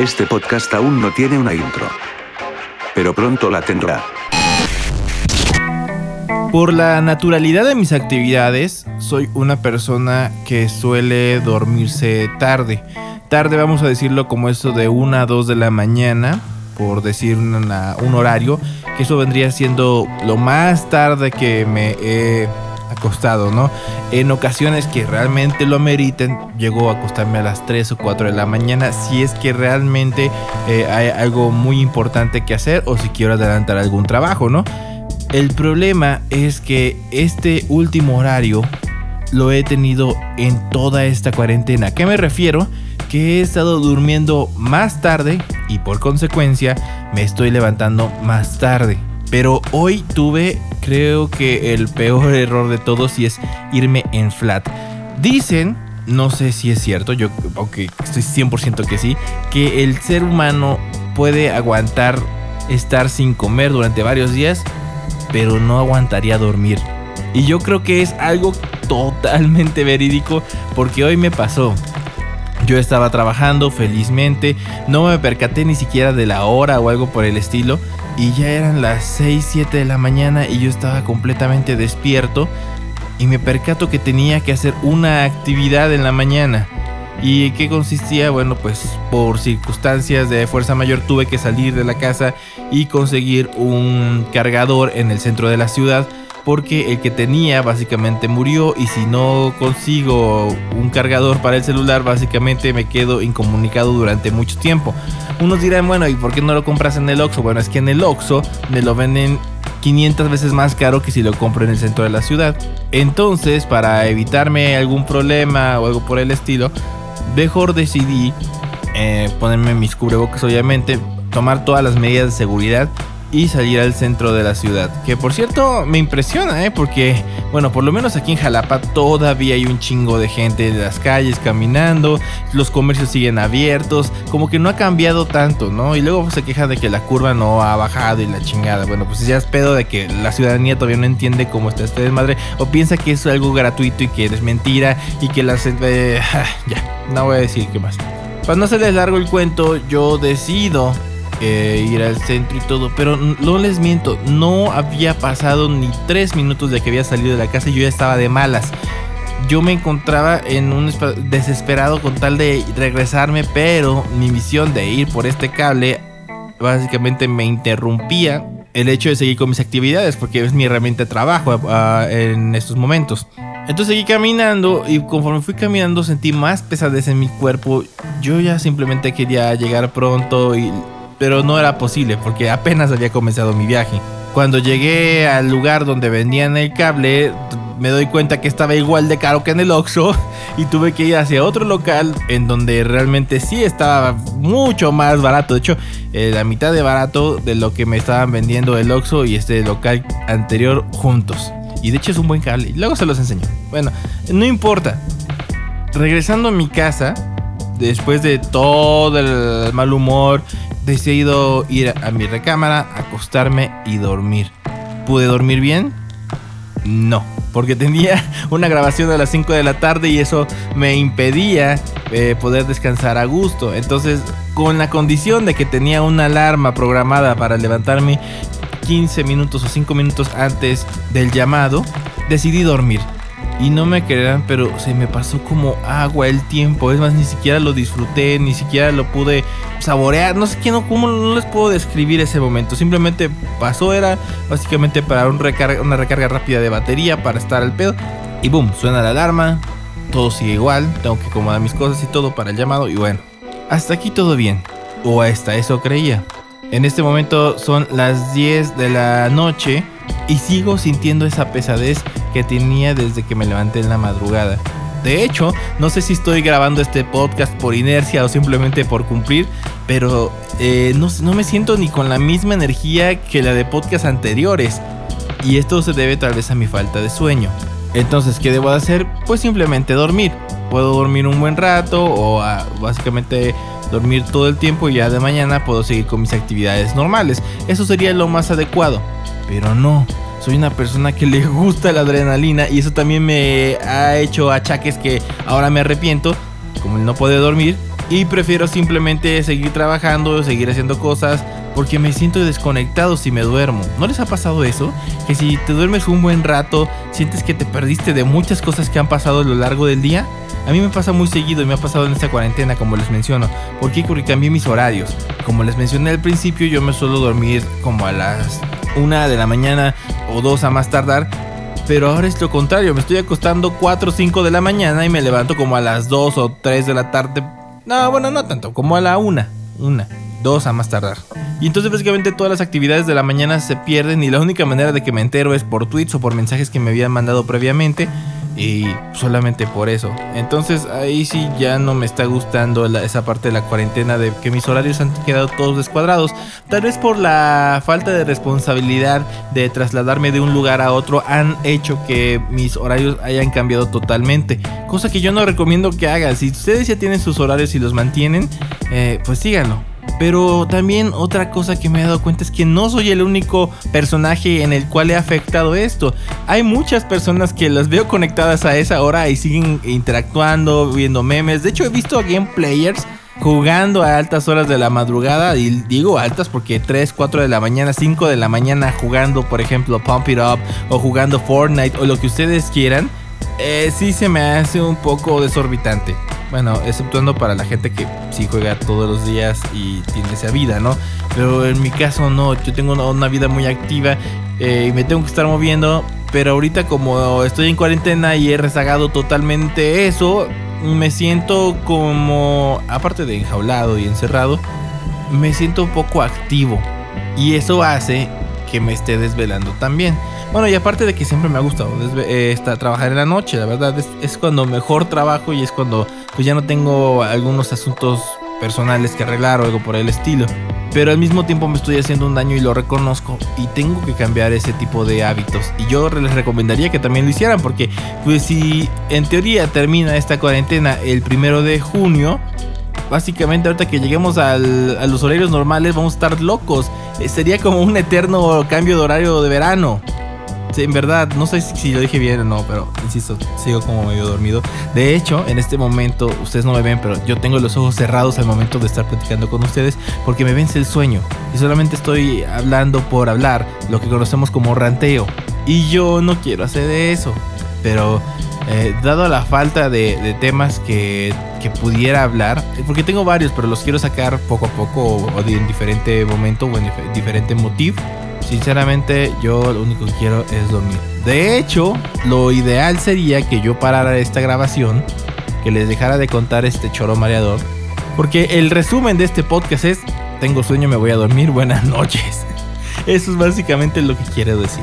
Este podcast aún no tiene una intro. Pero pronto la tendrá. Por la naturalidad de mis actividades, soy una persona que suele dormirse tarde. Tarde vamos a decirlo como esto de 1 a 2 de la mañana, por decir un horario, que eso vendría siendo lo más tarde que me he acostado, ¿no? En ocasiones que realmente lo ameriten, llego a acostarme a las 3 o 4 de la mañana si es que realmente eh, hay algo muy importante que hacer o si quiero adelantar algún trabajo, ¿no? El problema es que este último horario lo he tenido en toda esta cuarentena. qué me refiero? Que he estado durmiendo más tarde y por consecuencia me estoy levantando más tarde. Pero hoy tuve, creo que el peor error de todos y es irme en flat. Dicen, no sé si es cierto, yo aunque estoy 100% que sí, que el ser humano puede aguantar estar sin comer durante varios días, pero no aguantaría dormir. Y yo creo que es algo totalmente verídico porque hoy me pasó. Yo estaba trabajando felizmente, no me percaté ni siquiera de la hora o algo por el estilo, y ya eran las 6, 7 de la mañana y yo estaba completamente despierto y me percato que tenía que hacer una actividad en la mañana. ¿Y qué consistía? Bueno, pues por circunstancias de fuerza mayor tuve que salir de la casa y conseguir un cargador en el centro de la ciudad porque el que tenía básicamente murió y si no consigo un cargador para el celular básicamente me quedo incomunicado durante mucho tiempo. Unos dirán, bueno, ¿y por qué no lo compras en el Oxxo? Bueno, es que en el Oxxo me lo venden 500 veces más caro que si lo compro en el centro de la ciudad. Entonces, para evitarme algún problema o algo por el estilo, mejor decidí eh, ponerme mis cubrebocas, obviamente, tomar todas las medidas de seguridad y salir al centro de la ciudad. Que por cierto me impresiona, ¿eh? Porque, bueno, por lo menos aquí en Jalapa todavía hay un chingo de gente en las calles caminando, los comercios siguen abiertos, como que no ha cambiado tanto, ¿no? Y luego se queja de que la curva no ha bajado y la chingada. Bueno, pues ya es pedo de que la ciudadanía todavía no entiende cómo está este desmadre o piensa que es algo gratuito y que es mentira y que las... Eh, ya, no voy a decir qué más. Para no hacerles largo el cuento, yo decido ir al centro y todo, pero no les miento, no había pasado ni tres minutos de que había salido de la casa y yo ya estaba de malas. Yo me encontraba en un desesperado con tal de regresarme, pero mi misión de ir por este cable básicamente me interrumpía el hecho de seguir con mis actividades, porque es mi herramienta de trabajo ah, en estos momentos. Entonces seguí caminando y conforme fui caminando sentí más pesadez en mi cuerpo. Yo ya simplemente quería llegar pronto y pero no era posible porque apenas había comenzado mi viaje. Cuando llegué al lugar donde vendían el cable, me doy cuenta que estaba igual de caro que en el Oxxo y tuve que ir hacia otro local en donde realmente sí estaba mucho más barato. De hecho, eh, la mitad de barato de lo que me estaban vendiendo el Oxxo y este local anterior juntos. Y de hecho es un buen cable. Luego se los enseño. Bueno, no importa. Regresando a mi casa, después de todo el mal humor decidido ir a mi recámara, acostarme y dormir. ¿Pude dormir bien? No, porque tenía una grabación a las 5 de la tarde y eso me impedía eh, poder descansar a gusto. Entonces, con la condición de que tenía una alarma programada para levantarme 15 minutos o 5 minutos antes del llamado, decidí dormir. Y no me creerán, pero se me pasó como agua el tiempo. Es más, ni siquiera lo disfruté, ni siquiera lo pude saborear. No sé qué, no, cómo no les puedo describir ese momento. Simplemente pasó, era básicamente para un recarga, una recarga rápida de batería para estar al pedo. Y boom, suena la alarma. Todo sigue igual. Tengo que acomodar mis cosas y todo para el llamado. Y bueno, hasta aquí todo bien. O hasta eso creía. En este momento son las 10 de la noche y sigo sintiendo esa pesadez que tenía desde que me levanté en la madrugada. De hecho, no sé si estoy grabando este podcast por inercia o simplemente por cumplir, pero eh, no, me siento ni con la misma energía que la de podcast anteriores. Y esto se debe tal vez a mi falta de sueño. Entonces, ¿qué debo hacer? Pues simplemente dormir. Puedo dormir un buen rato o ah, básicamente dormir todo el tiempo y ya de mañana puedo seguir con mis actividades normales. Eso sería lo más adecuado. Pero no, soy una persona que le gusta la adrenalina y eso también me ha hecho achaques que ahora me arrepiento, como el no poder dormir, y prefiero simplemente seguir trabajando, seguir haciendo cosas porque me siento desconectado si me duermo. ¿No les ha pasado eso? Que si te duermes un buen rato, sientes que te perdiste de muchas cosas que han pasado a lo largo del día. A mí me pasa muy seguido y me ha pasado en esta cuarentena, como les menciono. ¿Por qué? Porque cambié mis horarios. Como les mencioné al principio, yo me suelo dormir como a las 1 de la mañana o 2 a más tardar. Pero ahora es lo contrario, me estoy acostando 4 o 5 de la mañana y me levanto como a las 2 o 3 de la tarde. No, bueno, no tanto, como a la 1. 1, 2 a más tardar. Y entonces básicamente todas las actividades de la mañana se pierden y la única manera de que me entero es por tweets o por mensajes que me habían mandado previamente y solamente por eso. Entonces ahí sí ya no me está gustando esa parte de la cuarentena de que mis horarios han quedado todos descuadrados. Tal vez por la falta de responsabilidad de trasladarme de un lugar a otro han hecho que mis horarios hayan cambiado totalmente. Cosa que yo no recomiendo que hagan. Si ustedes ya tienen sus horarios y los mantienen, eh, pues síganlo pero también otra cosa que me he dado cuenta es que no soy el único personaje en el cual he afectado esto. Hay muchas personas que las veo conectadas a esa hora y siguen interactuando, viendo memes. De hecho, he visto a game jugando a altas horas de la madrugada. Y digo altas porque 3, 4 de la mañana, 5 de la mañana jugando, por ejemplo, Pump It Up o jugando Fortnite o lo que ustedes quieran. Eh, sí se me hace un poco desorbitante. Bueno, exceptuando para la gente que sí juega todos los días y tiene esa vida, ¿no? Pero en mi caso no, yo tengo una, vida muy activa eh, y me tengo que estar moviendo. Pero ahorita como estoy en cuarentena y he rezagado totalmente eso, me siento como, aparte de enjaulado y encerrado, me siento un poco activo. Y eso hace que me esté desvelando también. Bueno, y aparte de que siempre me ha gustado eh, trabajar en la noche, la verdad es, cuando mejor trabajo y es cuando pues ya no tengo algunos asuntos personales que arreglar o algo por el estilo. Pero al mismo tiempo me estoy haciendo un daño y lo reconozco y tengo que cambiar ese tipo de hábitos. Y yo les recomendaría que también lo hicieran porque pues si en teoría termina esta cuarentena el primero de junio, básicamente ahorita que lleguemos a los horarios normales vamos a estar locos. Eh, sería como un eterno cambio de horario de verano. En verdad, no sé si, lo dije bien o no, pero insisto, sigo como medio dormido. De hecho, en este momento, ustedes no me ven, pero yo tengo los ojos cerrados al momento de estar platicando con ustedes porque me vence el sueño y solamente estoy hablando por hablar, lo que conocemos como ranteo. Y yo no quiero hacer eso, pero eh, dado la falta de, temas que, pudiera hablar, porque tengo varios, pero los quiero sacar poco a poco o, en diferente momento o en diferente motivo Sinceramente, yo lo único que quiero es dormir. De hecho, lo ideal sería que yo parara esta grabación, que les dejara de contar este choro mareador, porque el resumen de este podcast es: Tengo sueño, me voy a dormir, buenas noches. Eso es básicamente lo que quiero decir.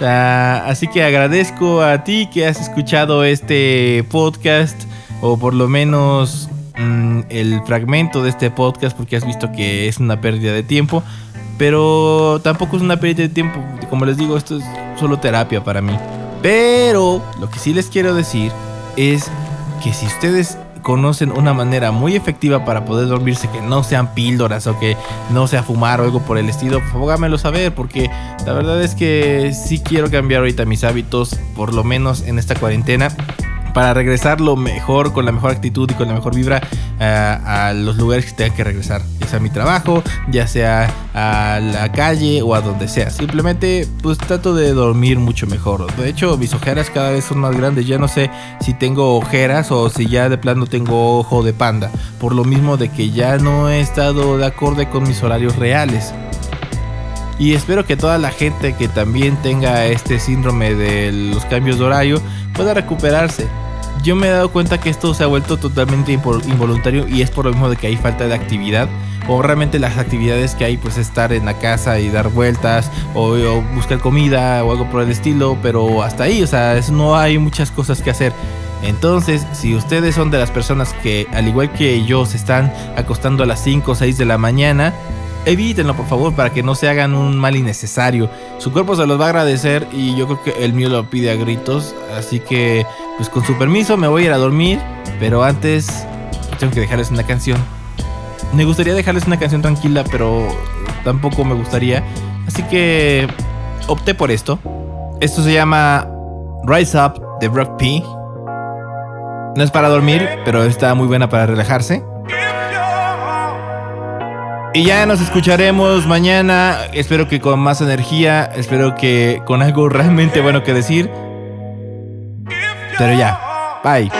Ah, así que agradezco a ti que has escuchado este podcast, o por lo menos mm, el fragmento de este podcast, porque has visto que es una pérdida de tiempo. Pero tampoco es una pérdida de tiempo. Como les digo, esto es solo terapia para mí. Pero lo que sí les quiero decir es que si ustedes conocen una manera muy efectiva para poder dormirse que no sean píldoras o que no sea fumar o algo por el estilo, háganmelo saber porque la verdad es que sí quiero cambiar ahorita mis hábitos, por lo menos en esta cuarentena para regresar lo mejor, con la mejor actitud y con la mejor vibra eh, a los lugares que tenga que regresar. Ya sea a mi trabajo, ya sea a la calle o a donde sea. Simplemente pues trato de dormir mucho mejor. De hecho, mis ojeras cada vez son más grandes. Ya no sé si tengo ojeras o si ya de plano tengo ojo de panda. Por lo mismo de que ya no he estado de acorde con mis horarios reales. Y espero que toda la gente que también tenga este síndrome de los cambios de horario pueda recuperarse yo me he dado cuenta que esto se ha vuelto totalmente involuntario y es por lo mismo de que hay falta de actividad o realmente las actividades que hay pues estar en la casa y dar vueltas o, buscar comida o algo por el estilo, pero hasta ahí, o sea, no hay muchas cosas que hacer. Entonces, si ustedes son de las personas que al igual que yo se están acostando a las 5 o 6 de la mañana, evítenlo por favor para que no se hagan un mal innecesario. Su cuerpo se los va a agradecer y yo creo que el mío lo pide a gritos. Así que, pues con su permiso me voy a ir a dormir. Pero antes, tengo que dejarles una canción. Me gustaría dejarles una canción tranquila, pero tampoco me gustaría. Así que opté por esto. Esto se llama Rise Up de Brock P. No es para dormir, pero está muy buena para relajarse. Y ya nos escucharemos mañana. Espero que con más energía. Espero que con algo realmente bueno que decir. Pero ya. Bye.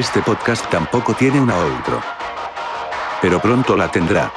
Este podcast tampoco tiene una outro. Pero pronto la tendrá.